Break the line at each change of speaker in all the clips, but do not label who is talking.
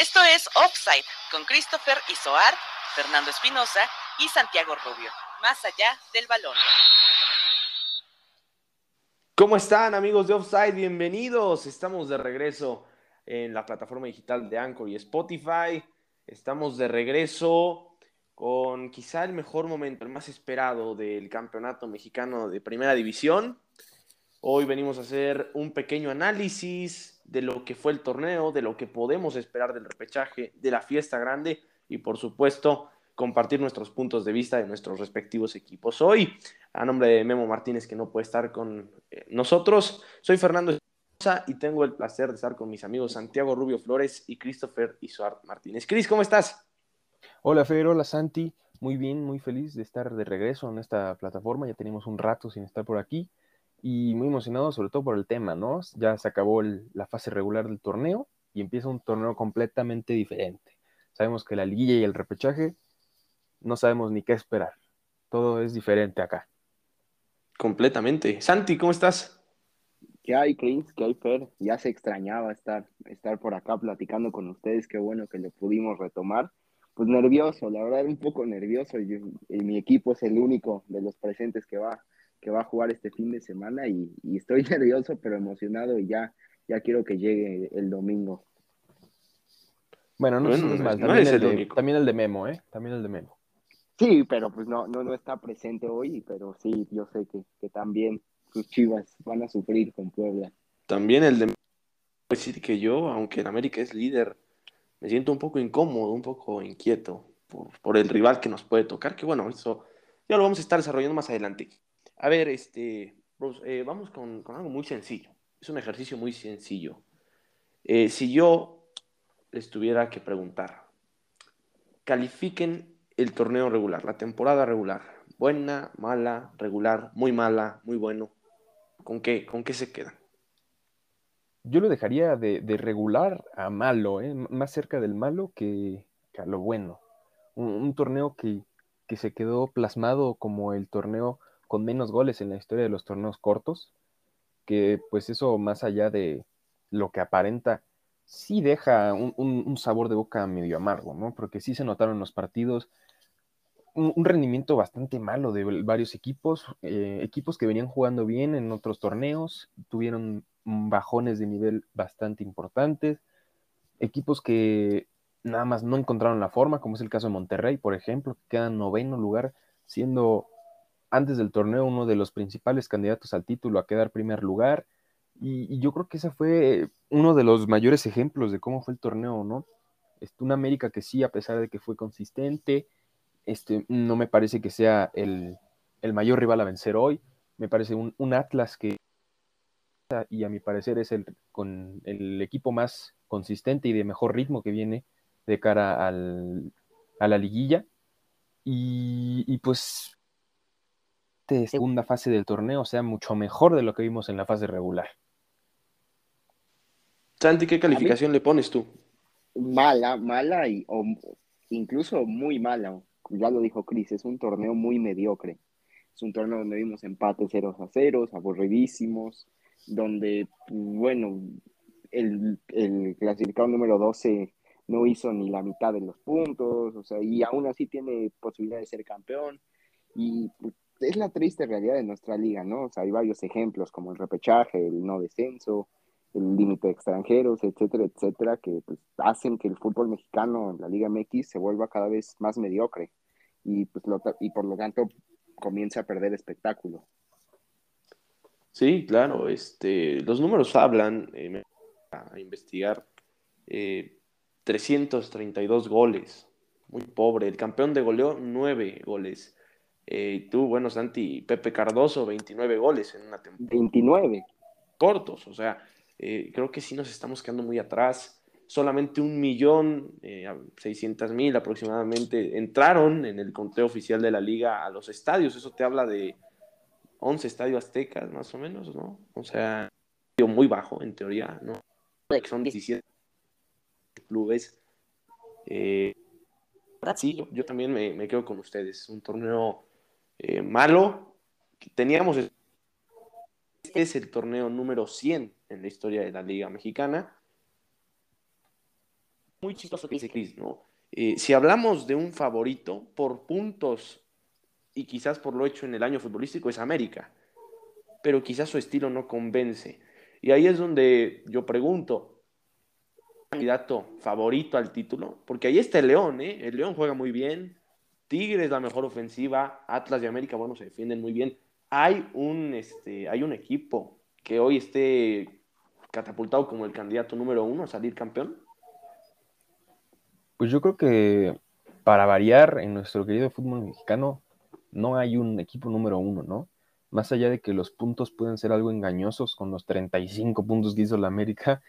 Esto es Offside con Christopher Isoar, Fernando Espinosa y Santiago Rubio. Más allá del balón.
¿Cómo están amigos de Offside? Bienvenidos. Estamos de regreso en la plataforma digital de Anchor y Spotify. Estamos de regreso con quizá el mejor momento, el más esperado del campeonato mexicano de primera división. Hoy venimos a hacer un pequeño análisis de lo que fue el torneo, de lo que podemos esperar del repechaje, de la fiesta grande y por supuesto compartir nuestros puntos de vista de nuestros respectivos equipos. Hoy, a nombre de Memo Martínez, que no puede estar con eh, nosotros, soy Fernando y tengo el placer de estar con mis amigos Santiago Rubio Flores y Christopher Isoar Martínez. Cris, ¿cómo estás?
Hola Fer, hola Santi, muy bien, muy feliz de estar de regreso en esta plataforma, ya tenemos un rato sin estar por aquí y muy emocionado sobre todo por el tema, ¿no? Ya se acabó la fase regular del torneo y empieza un torneo completamente diferente. Sabemos que la liguilla y el repechaje no sabemos ni qué esperar. Todo es diferente acá.
Completamente. Santi, ¿cómo estás?
¿Qué hay, Chris? ¿Qué hay, Fer? Ya se extrañaba estar, estar por acá platicando con ustedes. Qué bueno que lo pudimos retomar. Pues nervioso, la verdad, un poco nervioso. Y, mi equipo es el único de los presentes que va, que va a jugar este fin de semana. Y, estoy nervioso, pero emocionado. Y ya, ya quiero que llegue el domingo.
Bueno, no, es mal. También, el, de, también el de Memo, ¿eh? También el de Memo.
Sí, pero pues no, no, no está presente hoy, pero sí, yo sé que, que también sus chivas van a sufrir con Puebla.
También el de decir que yo, aunque en América es líder, me siento un poco incómodo, un poco inquieto por, el rival que nos puede tocar, que bueno, eso ya lo vamos a estar desarrollando más adelante. A ver, este, eh, vamos con, algo muy sencillo. Es un ejercicio muy sencillo. Eh, si yo les tuviera que preguntar, califiquen el torneo regular, la temporada regular. Buena, mala, regular, muy mala, muy bueno. ¿Con qué, con qué se quedan?
Yo lo dejaría de, regular a malo, ¿eh? más cerca del malo que, a lo bueno. Un, torneo que, se quedó plasmado como el torneo con menos goles en la historia de los torneos cortos, que pues eso más allá de lo que aparenta, sí deja un, sabor de boca medio amargo, ¿no? Porque sí se notaron los partidos, un, rendimiento bastante malo de varios equipos, eh, equipos que venían jugando bien en otros torneos, tuvieron bajones de nivel bastante importantes, equipos que nada más no encontraron la forma, como es el caso de Monterrey, por ejemplo, que queda en noveno lugar, siendo antes del torneo uno de los principales candidatos al título a quedar primer lugar. Y, yo creo que ese fue uno de los mayores ejemplos de cómo fue el torneo, ¿no? Este, una América que sí, a pesar de que fue consistente, este, no me parece que sea el, mayor rival a vencer hoy. Me parece un, Atlas que, y a mi parecer es el, con el equipo más consistente y de mejor ritmo que viene de cara al, a la liguilla. Y, y pues, de segunda fase del torneo sea mucho mejor de lo que vimos en la fase regular.
Santi, ¿qué calificación le pones tú?
Mala, mala y o incluso muy mala ya lo dijo Cris, es un torneo muy mediocre. Es un torneo donde vimos empates 0 a 0, aburridísimos, donde, bueno, el, el clasificado número 12 no hizo ni la mitad de los puntos, o sea, y aún así tiene posibilidad de ser campeón. Y es la triste realidad de nuestra liga, ¿no? O sea, hay varios ejemplos como el repechaje, el no descenso, el límite de extranjeros, etcétera, etcétera, que pues, hacen que el fútbol mexicano en la Liga MX se vuelva cada vez más mediocre y, pues, y por lo tanto comienza a perder espectáculo.
Sí, claro, este, los números hablan, eh, a investigar, 332 eh, goles, muy pobre, el campeón de goleo 9 goles. Eh, tú, bueno, Santi, Pepe Cardoso, 29 goles en una temporada.
29.
Cortos, o sea, eh, creo que sí nos estamos quedando muy atrás. Solamente un millón eh, seiscientas mil aproximadamente entraron en el conteo oficial de la liga a los estadios. Eso te habla de 11 estadios aztecas, más o menos, ¿no? O sea, muy bajo en teoría, ¿no? Son 17 clubes. Eh, sí, yo, también me, quedo con ustedes. Un torneo malo. Teníamos este es el torneo número 100 en la historia de la Liga Mexicana. muy chistoso que dice Chris, ¿no? Eh, si hablamos de un favorito por puntos y quizás por lo hecho en el año futbolístico es América, pero quizás su estilo no convence. Y ahí es donde yo pregunto, candidato favorito al título? Porque ahí está el León, ¿eh? El León juega muy bien, Tigres la mejor ofensiva, Atlas y América, bueno, se defienden muy bien. Hay un, este, hay un equipo que hoy esté catapultado como el candidato número uno a salir campeón.
Pues yo creo que para variar en nuestro querido fútbol mexicano no hay un equipo número uno, ¿no? Más allá de que los puntos pueden ser algo engañosos con los 35 puntos que hizo la América,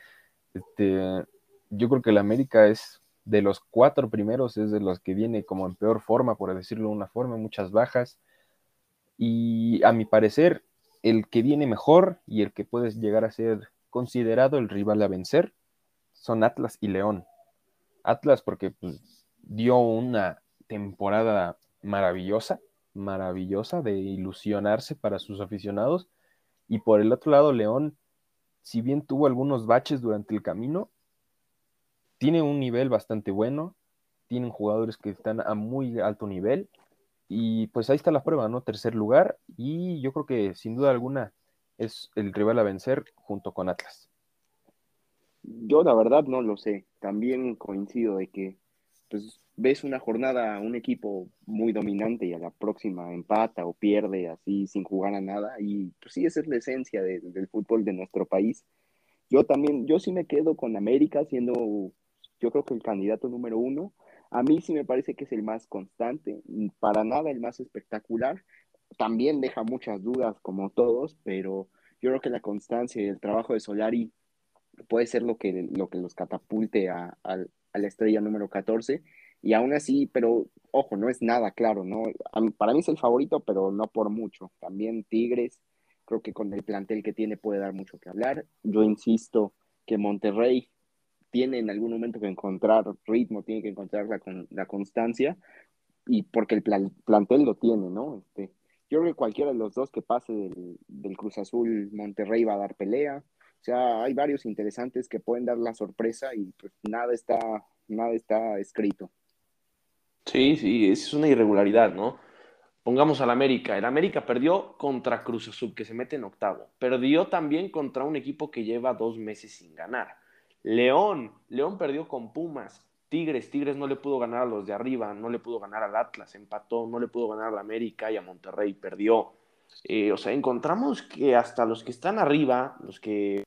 este, yo creo que la América es de los cuatro primeros, es de los que viene como en peor forma, por decirlo de una forma, muchas bajas. Y a mi parecer, el que viene mejor y el que puede llegar a ser considerado el rival a vencer son Atlas y León. Atlas porque pues, dio una temporada maravillosa, maravillosa de ilusionarse para sus aficionados. Y por el otro lado, León, si bien tuvo algunos baches durante el camino, tiene un nivel bastante bueno, tienen jugadores que están a muy alto nivel y pues ahí está la prueba, ¿no? Tercer lugar y yo creo que sin duda alguna es el rival a vencer junto con Atlas.
Yo la verdad no lo sé, también coincido de que pues ves una jornada, un equipo muy dominante y a la próxima empata o pierde así sin jugar a nada y pues sí, esa es la esencia del fútbol de nuestro país. Yo también, yo sí me quedo con América siendo yo creo que el candidato número uno, a mí sí me parece que es el más constante, para nada el más espectacular. También deja muchas dudas como todos, pero yo creo que la constancia y el trabajo de Solari puede ser lo que, lo que los catapulte a, la estrella número 14. Y aún así, pero ojo, no es nada claro, ¿no? Para mí es el favorito, pero no por mucho. También Tigres, creo que con el plantel que tiene puede dar mucho que hablar. Yo insisto que Monterrey tiene en algún momento que encontrar ritmo, tiene que encontrar la, la constancia, y porque el plantel lo tiene, ¿no? Este, yo creo que cualquiera de los dos que pase del, Cruz Azul Monterrey va a dar pelea. O sea, hay varios interesantes que pueden dar la sorpresa y pues nada está, nada está escrito.
Sí, sí, es una irregularidad, ¿no? Pongamos al América. El América perdió contra Cruz Azul, que se mete en octavo. Perdió también contra un equipo que lleva dos meses sin ganar. León, León perdió con Pumas. Tigres, Tigres no le pudo ganar a los de arriba, no le pudo ganar al Atlas, empató, no le pudo ganar a América y a Monterrey, perdió. Eh, o sea, encontramos que hasta los que están arriba, los que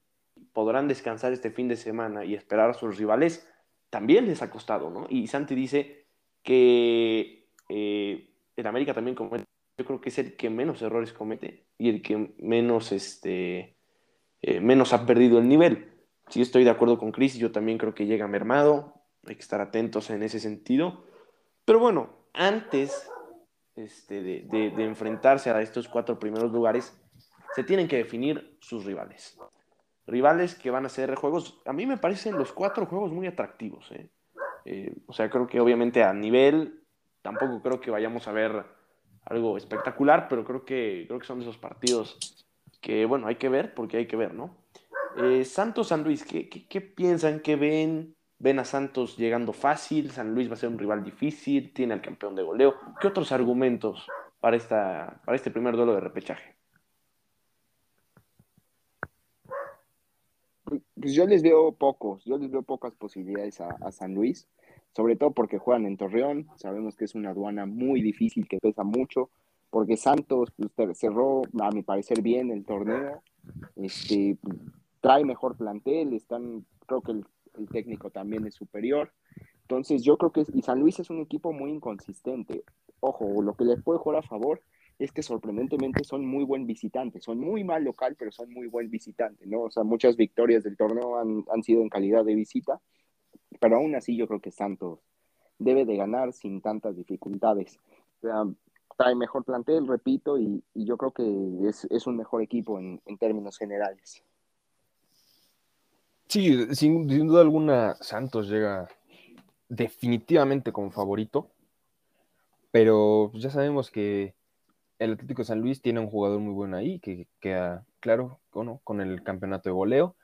podrán descansar este fin de semana y esperar a sus rivales, también les ha costado, ¿no? Y Santi dice que eh, el América también comete, yo creo que es el que menos errores comete y el que menos, este, eh, menos ha perdido el nivel sí estoy de acuerdo con Chris, yo también creo que llega mermado, hay que estar atentos en ese sentido. Pero bueno, antes este, de, enfrentarse a estos cuatro primeros lugares, se tienen que definir sus rivales. Rivales que van a ser juegos, a mí me parecen los cuatro juegos muy atractivos. ¿eh? Eh, o sea, creo que obviamente a nivel, tampoco creo que vayamos a ver algo espectacular, pero creo que, creo que son esos partidos que, bueno, hay que ver porque hay que ver, ¿no? Eh, Santos San Luis, ¿qué, piensan? ¿Qué ven? ¿Ven a Santos llegando fácil? ¿San Luis va a ser un rival difícil? ¿Tiene al campeón de goleo? ¿Qué otros argumentos para, esta, para este primer duelo de repechaje?
Pues yo les veo pocos, yo les veo pocas posibilidades a, San Luis, sobre todo porque juegan en Torreón, sabemos que es una aduana muy difícil, que pesa mucho, porque Santos pues, cerró, a mi parecer, bien el torneo, este, trae mejor plantel, están, creo que el, técnico también es superior. Entonces yo creo que y San Luis es un equipo muy inconsistente. Ojo, lo que les puede jugar a favor es que sorprendentemente son muy buen visitante, son muy mal local, pero son muy buen visitante, ¿no? O sea, muchas victorias del torneo han, han sido en calidad de visita, pero aún así yo creo que Santos debe de ganar sin tantas dificultades. trae mejor plantel, repito, y, y yo creo que es, es, un mejor equipo en, en términos generales.
Sí, sin, duda alguna, Santos llega definitivamente como favorito, pero ya sabemos que el Atlético de San Luis tiene un jugador muy bueno ahí, que queda claro con el campeonato de goleo,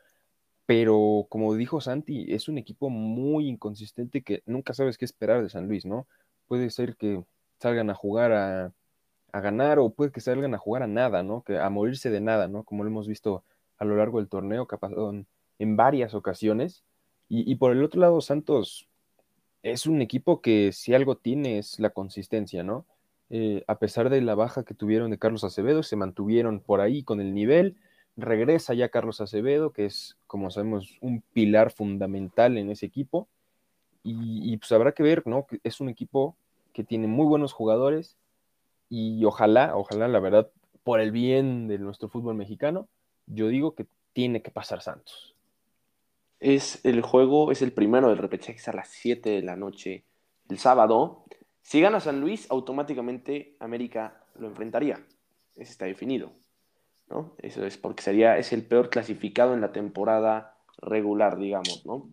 pero como dijo Santi, es un equipo muy inconsistente que nunca sabes qué esperar de San Luis, ¿no? Puede ser que salgan a jugar a, ganar o puede que salgan a jugar a nada, ¿no? Que a morirse de nada, ¿no? Como lo hemos visto a lo largo del torneo, pasado en, varias ocasiones. Y, por el otro lado, Santos es un equipo que si algo tiene es la consistencia, ¿no? Eh, a pesar de la baja que tuvieron de Carlos Acevedo, se mantuvieron por ahí con el nivel Regresa ya Carlos Acevedo, que es, como sabemos, un pilar fundamental en ese equipo. Y, pues habrá que ver, ¿no? Es un equipo que tiene muy buenos jugadores y ojalá, ojalá, la verdad, por el bien de nuestro fútbol mexicano, yo digo que tiene que pasar Santos.
Es el juego, es el primero del repechaje a las 7 de la noche el sábado. Si gana San Luis, automáticamente América lo enfrentaría. Ese está definido. Eso es porque sería, es el peor clasificado en la temporada regular, digamos, ¿no?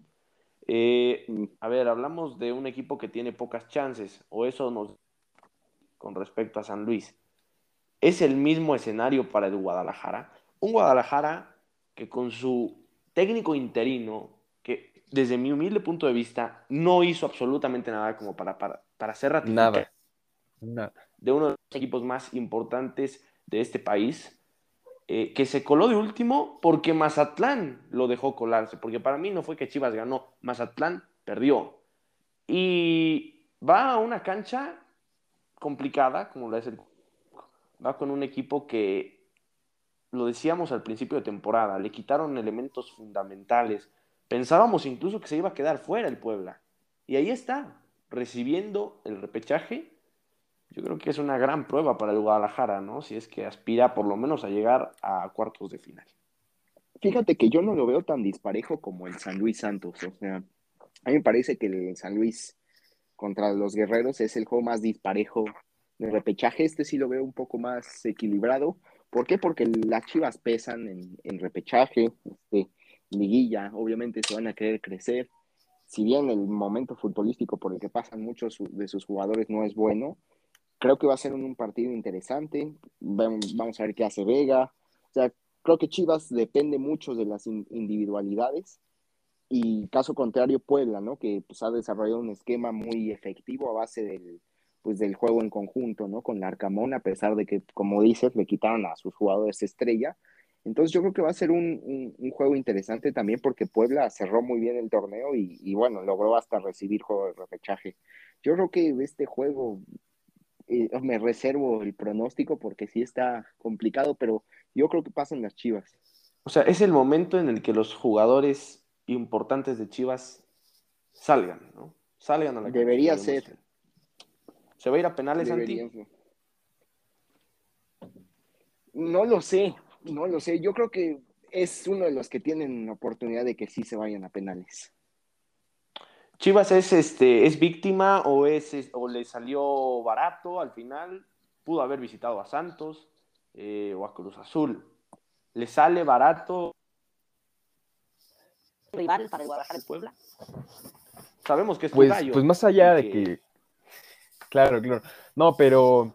Eh, a ver, hablamos de un equipo que tiene pocas chances, o eso nos con respecto a San Luis. Es el mismo escenario para el Guadalajara. Un Guadalajara que con su técnico interino, que desde mi humilde punto de vista no hizo absolutamente nada como para, para, para ser
ratificado nada.
de uno de los equipos más importantes de este país, eh, que se coló de último porque Mazatlán lo dejó colarse, porque para mí no fue que Chivas ganó, Mazatlán perdió. Y va a una cancha complicada, como lo es el... Va con un equipo que, lo decíamos al principio de temporada, le quitaron elementos fundamentales. Pensábamos incluso que se iba a quedar fuera el Puebla. Y ahí está, recibiendo el repechaje yo creo que es una gran prueba para el Guadalajara, ¿no? Si es que aspira por lo menos a llegar a cuartos de final.
Fíjate que yo no lo veo tan disparejo como el San Luis Santos. O sea, a mí me parece que el San Luis contra los guerreros es el juego más disparejo del repechaje. Este sí lo veo un poco más equilibrado. ¿Por qué? Porque las chivas pesan en, repechaje, este, liguilla, obviamente se van a querer crecer. Si bien el momento futbolístico por el que pasan muchos de sus jugadores no es bueno, Creo que va a ser un, partido interesante. Vamos a ver qué hace Vega. O sea, creo que Chivas depende mucho de las individualidades. Y caso contrario, Puebla, ¿no? Que pues, ha desarrollado un esquema muy efectivo a base del, pues, del juego en conjunto, ¿no? Con Arcamón, a pesar de que, como dices, le quitaron a sus jugadores estrella. Entonces yo creo que va a ser un, juego interesante también porque Puebla cerró muy bien el torneo y, y, bueno, logró hasta recibir juego de repechaje. Yo creo que este juego me reservo el pronóstico porque sí está complicado, pero yo creo que pasan las Chivas.
O sea, es el momento en el que los jugadores importantes de Chivas salgan, ¿no? Salgan a la
Debería ser.
¿Se va a ir a penales, Santi?
No lo sé, no lo sé. Yo creo que es uno de los que tienen oportunidad de que sí se vayan a penales.
Chivas es, este, es víctima o, es, o le salió barato al final. Pudo haber visitado a Santos eh, o a Cruz Azul. ¿Le sale barato rival para el Guadalajara de Puebla? Sabemos que es
pues, Pues más allá de que... Claro, claro. No, pero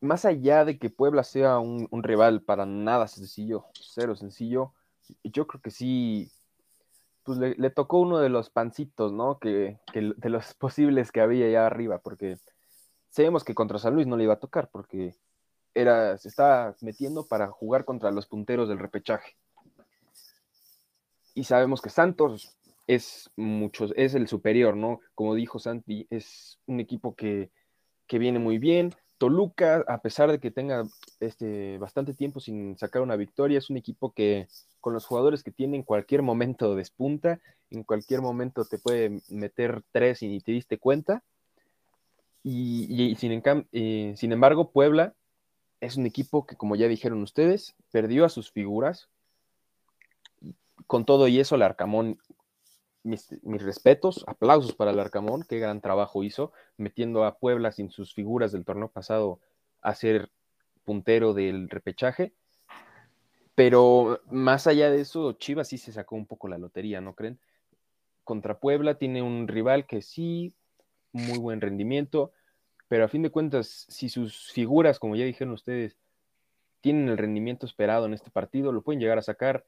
más allá de que Puebla sea un, rival para nada sencillo, cero sencillo, yo creo que sí pues le, tocó uno de los pancitos, ¿no? Que, de los posibles que había allá arriba, porque sabemos que contra San Luis no le iba a tocar, porque era, se estaba metiendo para jugar contra los punteros del repechaje. Y sabemos que Santos es mucho, es el superior, ¿no? Como dijo Santi, es un equipo que, que viene muy bien, Toluca, a pesar de que tenga este, bastante tiempo sin sacar una victoria, es un equipo que con los jugadores que tiene en cualquier momento despunta, en cualquier momento te puede meter tres y ni te diste cuenta. Y, sin, eh, sin embargo, Puebla es un equipo que, como ya dijeron ustedes, perdió a sus figuras. Con todo y eso, el Arcamón mis, respetos, aplausos para el Arcamón, qué gran trabajo hizo, metiendo a Puebla sin sus figuras del torneo pasado a ser puntero del repechaje. Pero más allá de eso, Chivas sí se sacó un poco la lotería, ¿no creen? Contra Puebla tiene un rival que sí, muy buen rendimiento, pero a fin de cuentas, si sus figuras, como ya dijeron ustedes, tienen el rendimiento esperado en este partido, lo pueden llegar a sacar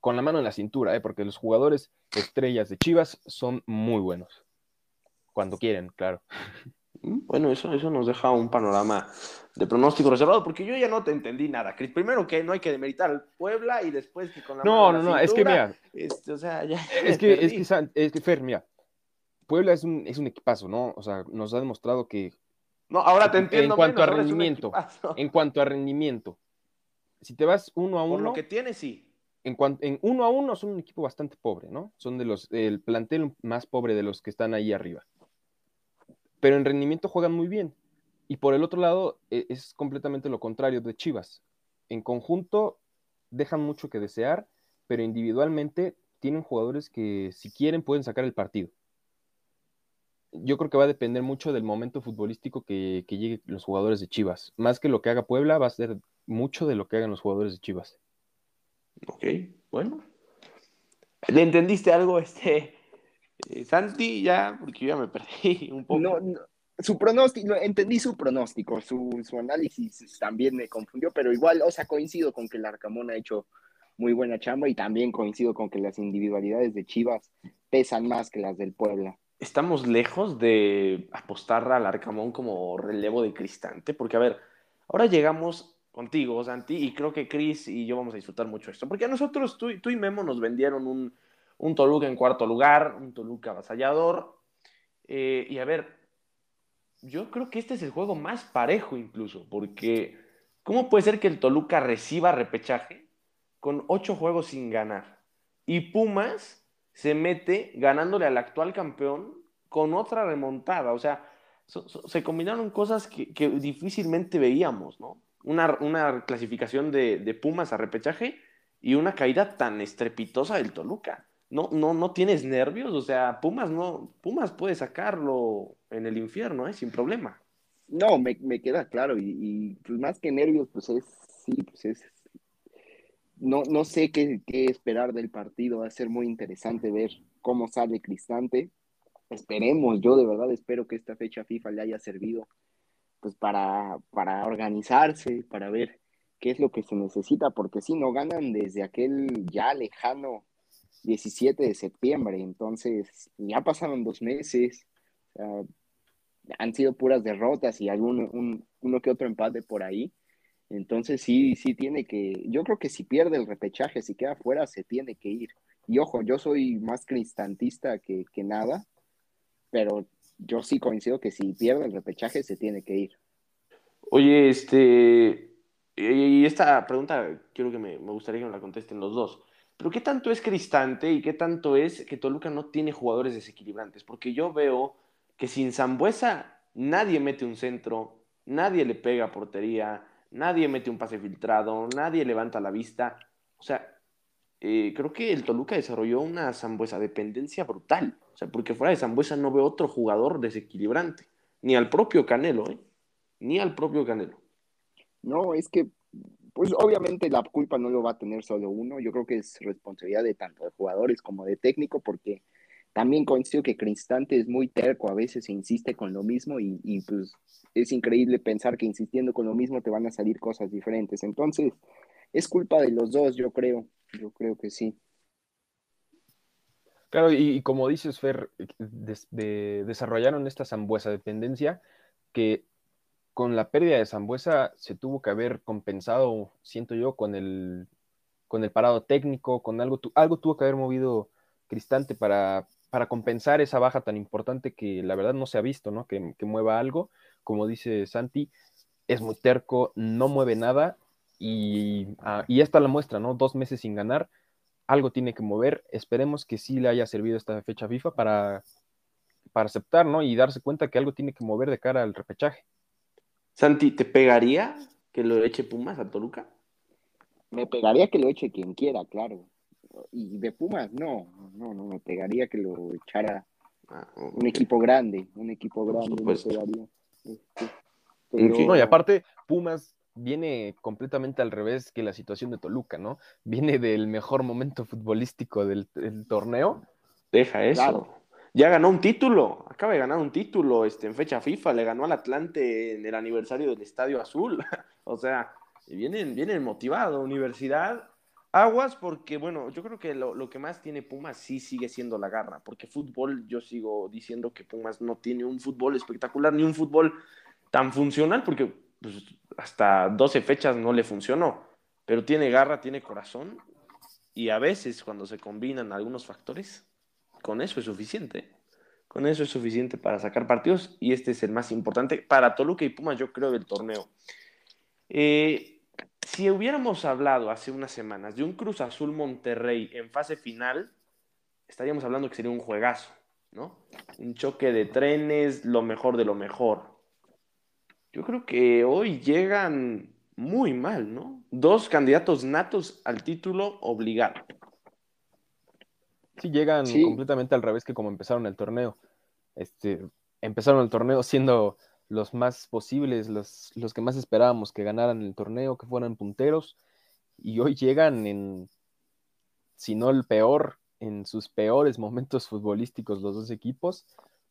con la mano en la cintura, ¿eh? porque los jugadores estrellas de Chivas son muy buenos. Cuando quieren, claro.
Mm, bueno, eso, eso nos deja un panorama de pronóstico reservado, porque yo ya no te entendí nada, Cris. Primero que no hay que demeritar al Puebla y después que con la
No, no, no, es que mira.
Este, o sea, ya
es, que, es, que, es que, Fer, mira. Puebla es un, es un equipazo, ¿no? O sea, nos ha demostrado que.
No, ahora te entiendo.
En cuanto a rendimiento. En cuanto a rendimiento. Si te vas uno a uno.
Por lo que tiene, sí.
En, en uno a uno son un equipo bastante pobre, ¿no? Son de los, el plantel más pobre de los que están ahí arriba pero en rendimiento juegan muy bien. Y por el otro lado, e, es completamente lo contrario de Chivas. En conjunto, dejan mucho que desear, pero individualmente tienen jugadores que, si quieren, pueden sacar el partido. Yo creo que va a depender mucho del momento futbolístico que, que lleguen los jugadores de Chivas. Más que lo que haga Puebla, va a ser mucho de lo que hagan los jugadores de Chivas.
Ok, bueno. ¿Le entendiste algo este eh, Santi, ya, porque yo ya me perdí un poco.
No, su pronóstico, entendí su pronóstico, su, análisis también me confundió, pero igual, o sea, coincido con que el Arcamón ha hecho muy buena chamba y también coincido con que las individualidades de Chivas pesan más que las del Puebla.
Estamos lejos de apostar al Arcamón como relevo de Cristante, porque a ver, ahora llegamos contigo, Santi, y creo que Cris y yo vamos a disfrutar mucho esto, porque a nosotros, tú, tú y Memo nos vendieron un, un Toluca en cuarto lugar, un Toluca avasallador. Eh, y a ver, yo creo que este es el juego más parejo incluso, porque ¿cómo puede ser que el Toluca reciba repechaje con ocho juegos sin ganar? Y Pumas se mete ganándole al actual campeón con otra remontada. O sea, se combinaron cosas que, difícilmente veíamos, ¿no? Una, clasificación de, de Pumas a repechaje y una caída tan estrepitosa del Toluca no, no, no tienes nervios, o sea, Pumas no, Pumas puede sacarlo en el infierno, ¿eh? sin problema.
No, me, queda claro, y, pues más que nervios, pues es, sí, pues es, no, no sé qué, esperar del partido, va a ser muy interesante ver cómo sale Cristante, esperemos, yo de verdad espero que esta fecha FIFA le haya servido pues para, para organizarse, para ver qué es lo que se necesita, porque si no ganan desde aquel ya lejano 17 de septiembre, entonces ya pasaron dos meses, han sido puras derrotas y algún uno que otro empate por ahí. Entonces sí, sí tiene que, yo creo que si pierde el repechaje, si queda fuera, se tiene que ir. Y ojo, yo soy más cristantista que, que nada, pero yo sí coincido que si pierde el repechaje, se tiene que ir.
Oye, este, y esta pregunta quiero que me, me gustaría que me la contesten los dos. Pero ¿qué tanto es Cristante y qué tanto es que Toluca no tiene jugadores desequilibrantes? Porque yo veo que sin Zambuesa nadie mete un centro, nadie le pega portería, nadie mete un pase filtrado, nadie levanta la vista. O sea, eh, creo que el Toluca desarrolló una Zambuesa dependencia brutal. O sea, porque fuera de Zambuesa no veo otro jugador desequilibrante. Ni al propio Canelo, ¿eh? Ni al propio Canelo.
No, es que pues obviamente la culpa no lo va a tener solo uno, yo creo que es responsabilidad de tanto de jugadores como de técnico, porque también coincido que Cristante es muy terco, a veces insiste con lo mismo y, y, pues es increíble pensar que insistiendo con lo mismo te van a salir cosas diferentes. Entonces, es culpa de los dos, yo creo, yo creo que sí.
Claro, y, como dices, Fer, desarrollaron esta zambuesa dependencia que con la pérdida de Zambuesa se tuvo que haber compensado, siento yo, con el, con el parado técnico, con algo, algo tuvo que haber movido Cristante para, para compensar esa baja tan importante que la verdad no se ha visto, ¿no? Que, mueva algo, como dice Santi, es muy terco, no mueve nada y, ah, y esta la muestra, ¿no? Dos meses sin ganar, algo tiene que mover, esperemos que sí le haya servido esta fecha FIFA para, para aceptar, ¿no? Y darse cuenta que algo tiene que mover de cara al repechaje.
Santi, ¿te pegaría que lo eche Pumas a Toluca?
Me pegaría que lo eche quien quiera, claro. Y de Pumas, no, no, no, me pegaría que lo echara ah, un equipo grande, un equipo grande me pegaría.
Este, no, y aparte, Pumas viene completamente al revés que la situación de Toluca, ¿no? Viene del mejor momento futbolístico del, torneo.
Deja eso ya ganó un título, acaba de ganar un título este, en fecha FIFA, le ganó al Atlante en el aniversario del Estadio Azul. o sea, vienen, vienen motivados. Universidad, Aguas porque, bueno, yo creo que lo, lo, que más tiene Pumas sí sigue siendo la garra, porque fútbol, yo sigo diciendo que Pumas no tiene un fútbol espectacular, ni un fútbol tan funcional, porque pues, hasta 12 fechas no le funcionó, pero tiene garra, tiene corazón, y a veces cuando se combinan algunos factores, con eso es suficiente. Con eso es suficiente para sacar partidos y este es el más importante para Toluca y Pumas, yo creo, del torneo. Eh, si hubiéramos hablado hace unas semanas de un Cruz Azul Monterrey en fase final, estaríamos hablando que sería un juegazo, ¿no? Un choque de trenes, lo mejor de lo mejor. Yo creo que hoy llegan muy mal, ¿no? Dos candidatos natos al título obligado.
Sí, llegan completamente al revés que como empezaron el torneo. Este, empezaron el torneo siendo los más posibles, los, los que más esperábamos que ganaran el torneo, que fueran punteros, y hoy llegan en, si no el peor, en sus peores momentos futbolísticos los dos equipos,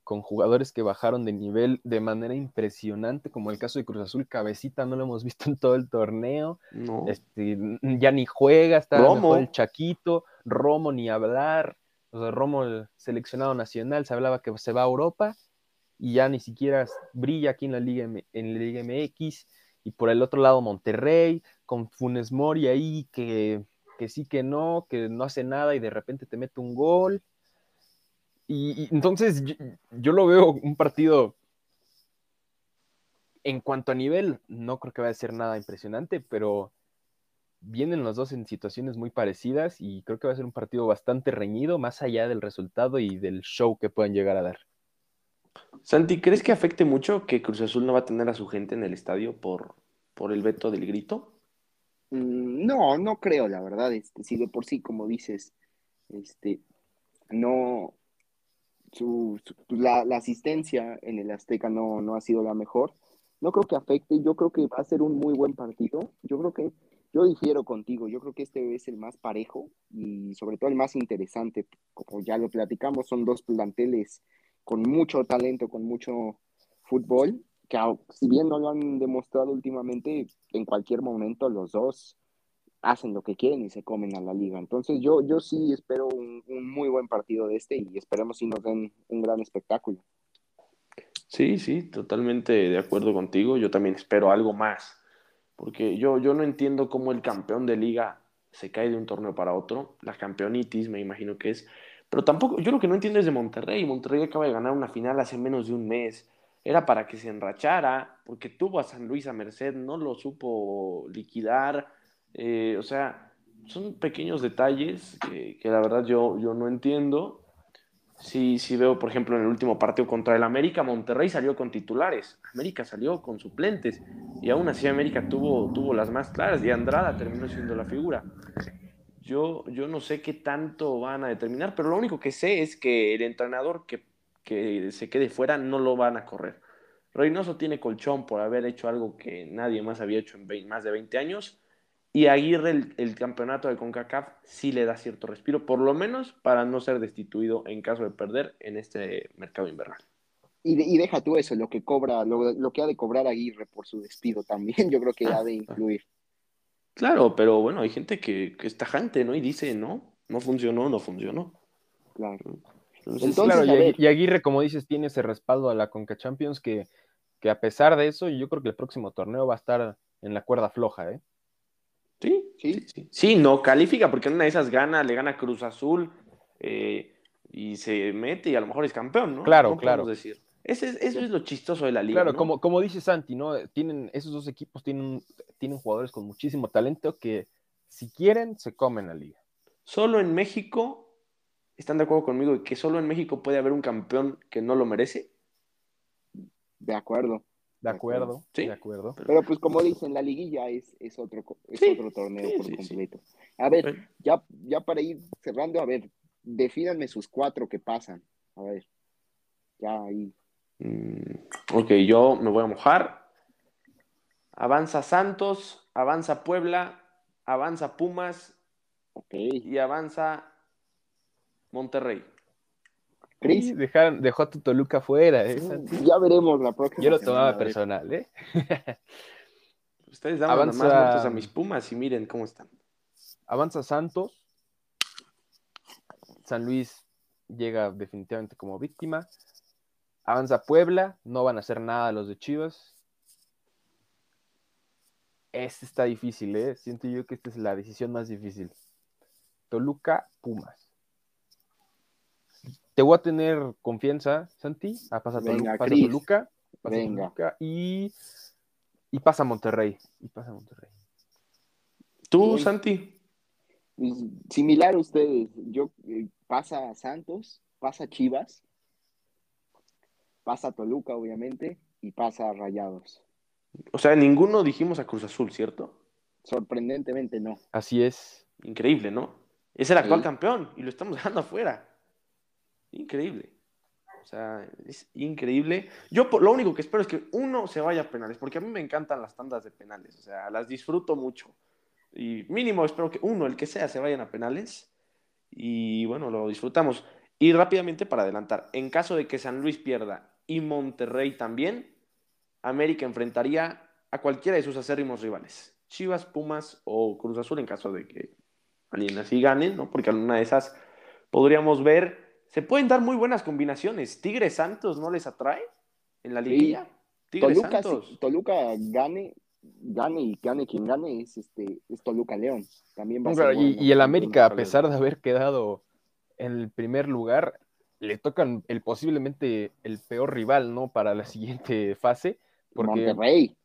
con jugadores que bajaron de nivel de manera impresionante, como el caso de Cruz Azul, Cabecita no lo hemos visto en todo el torneo, este, ya ni juega, está el Chaquito, Romo ni hablar, o sea, Romo el seleccionado nacional, se hablaba que se va a Europa y ya ni siquiera brilla aquí en la Liga, en la Liga MX, y por el otro lado Monterrey, con Funes Mori ahí que, que sí que no, que no hace nada y de repente te mete un gol, y, entonces yo, lo veo un partido en cuanto a nivel, no creo que vaya a ser nada impresionante, pero vienen los dos en situaciones muy parecidas y creo que va a ser un partido bastante reñido, más allá del resultado y del show que puedan llegar a dar.
Santi, ¿crees que afecte mucho que Cruz Azul no va a tener a su gente en el estadio por, por el veto del grito?
Mm, no, no creo, la verdad. Este, si de por sí, como dices, este, no, su, la, asistencia en el Azteca no, no ha sido la mejor. No creo que afecte, yo creo que va a ser un muy buen partido. Yo creo que, yo difiero contigo, yo creo que este es el más parejo y sobre todo el más interesante. Como ya lo platicamos, son dos planteles con mucho talento, con mucho fútbol, que si bien no lo han demostrado últimamente, en cualquier momento los dos hacen lo que quieren y se comen a la liga. Entonces yo, yo sí espero un, muy buen partido de este y esperemos si nos den un gran espectáculo.
Sí, sí, totalmente de acuerdo contigo. Yo también espero algo más, porque yo, yo no entiendo cómo el campeón de liga se cae de un torneo para otro. La campeonitis me imagino que es. Pero tampoco, yo lo que no entiendo es de Monterrey. Monterrey acaba de ganar una final hace menos de un mes. Era para que se enrachara, porque tuvo a San Luis a Merced, no lo supo liquidar eh, o sea, son pequeños detalles que, la verdad yo, yo no entiendo. Si, si veo, por ejemplo, en el último partido contra el América, Monterrey salió con titulares, América salió con suplentes y aún así América tuvo, tuvo las más claras y Andrada terminó siendo la figura. Yo, yo no sé qué tanto van a determinar, pero lo único que sé es que el entrenador que, que se quede fuera no lo van a correr. Reynoso tiene colchón por haber hecho algo que nadie más había hecho en más de 20 años y Aguirre, el, campeonato de CONCACAF, sí le da cierto respiro, por lo menos para no ser destituido en caso de perder en este mercado invernal.
Y, deja tú eso, lo que cobra, lo, que ha de cobrar Aguirre por su despido también, yo creo que ha de influir.
Claro, pero bueno, hay gente que, que es tajante, ¿no? Y dice, no, no funcionó, no funcionó.
Claro.
Entonces, y, Aguirre, como dices, tiene ese respaldo a la Conca Champions que, que a pesar de eso, yo creo que el próximo torneo va a estar en la cuerda floja, ¿eh?
Sí, sí, sí. Sí, no califica porque en una de esas gana, le gana Cruz Azul eh, y se mete y a lo mejor es campeón, ¿no?
Claro, claro.
Decir. Ese eso es lo chistoso de la liga.
Claro, como, como dice Santi, ¿no? Tienen, esos dos equipos tienen, tienen jugadores con muchísimo talento que si quieren se comen la liga.
Solo en México, ¿están de acuerdo conmigo que solo en México puede haber un campeón que no lo merece?
De acuerdo.
De acuerdo, sí. de acuerdo.
Pero pues como dicen, la liguilla es, es, otro, es otro torneo por completo. A ver, ya, ya para ir cerrando, a ver, defínanme sus cuatro que pasan. A ver, ya ahí.
Mm, ok, yo me voy a mojar. Avanza Santos, avanza Puebla, avanza Pumas
okay.
y avanza Monterrey.
Cris. dejó a tu Toluca fuera, ¿eh?
Ya veremos la próxima.
Yo lo tomaba personal, ¿eh?
Ustedes daban más vueltas a mis Pumas y miren cómo están.
Avanza Santos. San Luis llega definitivamente como víctima. Avanza Puebla. No van a hacer nada los de Chivas. Este está difícil, ¿eh? Siento yo que esta es la decisión más difícil. Toluca, Pumas. Te voy a tener confianza, Santi. Ah, pasa,
Venga,
pasa. Toluca. pasa
Venga.
Toluca y, y pasa Monterrey. Y pasa Monterrey.
¿Tú. Santi?
Pues, similar a ustedes, yo eh, pasa Santos, pasa Chivas, pasa Toluca, obviamente, y pasa Rayados.
O sea, ninguno dijimos a Cruz Azul, ¿cierto?
Sorprendentemente no.
Así es.
Increíble, ¿no? Es el actual
Sí.
campeón y lo estamos dejando afuera. Increíble. O sea, es increíble. Yo lo único que espero es que uno se vaya a penales, porque a mí me encantan las tandas de penales. O sea, las disfruto mucho. Y mínimo espero que uno, el que sea, se vayan a penales. Y bueno, lo disfrutamos. Y rápidamente para adelantar, en caso de que San Luis pierda y Monterrey también, América enfrentaría a cualquiera de sus acérrimos rivales. Chivas, Pumas o Cruz Azul en caso de que alguien así gane, ¿no? Porque alguna de esas podríamos ver. Se pueden dar muy buenas combinaciones. Tigres Santos no les atrae en la
Sí.
liguilla. Tigres
Toluca,
Santos.
si Toluca gane, gane y gane quien gane, es este, es Toluca León. También va a ser
y,
bueno.
y el América, a pesar de haber quedado en el primer lugar, le tocan el posiblemente el peor rival, ¿no? Para la siguiente fase, porque
Monterrey.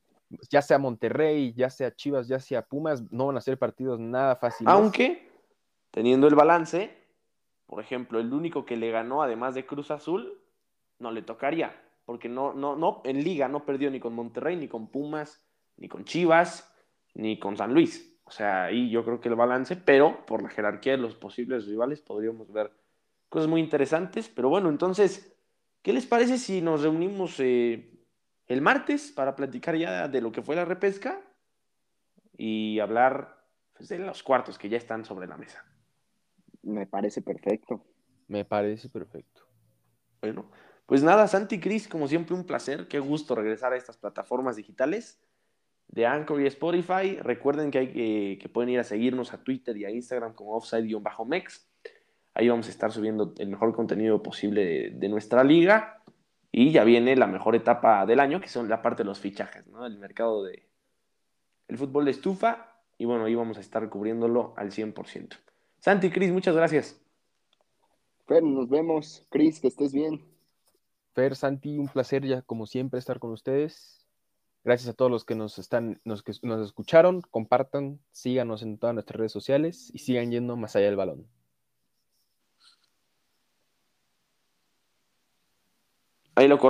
ya sea Monterrey, ya sea Chivas, ya sea Pumas, no van a ser partidos nada fáciles.
Aunque, teniendo el balance, por ejemplo, el único que le ganó, además de Cruz Azul, no le tocaría. Porque no, no, no, en liga no perdió ni con Monterrey, ni con Pumas, ni con Chivas, ni con San Luis. O sea, ahí yo creo que el balance, pero por la jerarquía de los posibles rivales podríamos ver cosas muy interesantes. Pero bueno, entonces, ¿qué les parece si nos reunimos eh, el martes para platicar ya de lo que fue la repesca y hablar pues, de los cuartos que ya están sobre la mesa?
Me parece perfecto.
Me parece perfecto.
Bueno, pues nada, Santi Cris, como siempre, un placer. Qué gusto regresar a estas plataformas digitales de Anchor y Spotify. Recuerden que, hay que, que pueden ir a seguirnos a Twitter y a Instagram como offside-mex. Ahí vamos a estar subiendo el mejor contenido posible de, de nuestra liga. Y ya viene la mejor etapa del año, que son la parte de los fichajes, ¿no? El mercado de el fútbol de estufa. Y bueno, ahí vamos a estar cubriéndolo al 100%. Santi Cris, muchas gracias.
Fer, nos vemos. Cris, que estés bien.
Fer, Santi, un placer ya como siempre estar con ustedes. Gracias a todos los que nos están, nos, que nos escucharon, compartan, síganos en todas nuestras redes sociales y sigan yendo más allá del balón.
Ahí lo corto.